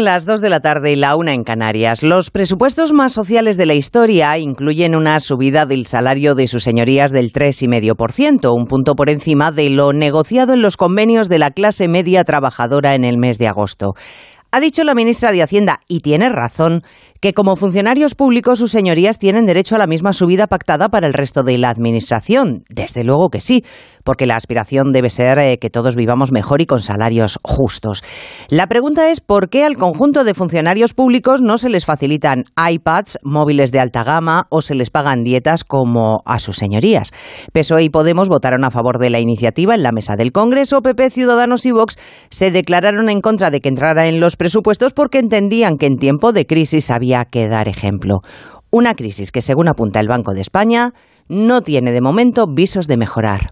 Las dos de la tarde y la una en Canarias. Los presupuestos más sociales de la historia incluyen una subida del salario de sus señorías del 3,5%, un punto por encima de lo negociado en los convenios de la clase media trabajadora en el mes de agosto. Ha dicho la ministra de Hacienda, y tiene razón, que como funcionarios públicos sus señorías tienen derecho a la misma subida pactada para el resto de la Administración. Desde luego que sí, porque la aspiración debe ser eh, que todos vivamos mejor y con salarios justos. La pregunta es por qué al conjunto de funcionarios públicos no se les facilitan iPads, móviles de alta gama o se les pagan dietas como a sus señorías. PSOE y Podemos votaron a favor de la iniciativa en la mesa del Congreso. PP, Ciudadanos y Vox se declararon en contra de que entrara en los presupuestos porque entendían que en tiempo de crisis había que dar ejemplo. Una crisis que, según apunta el Banco de España, no tiene de momento visos de mejorar.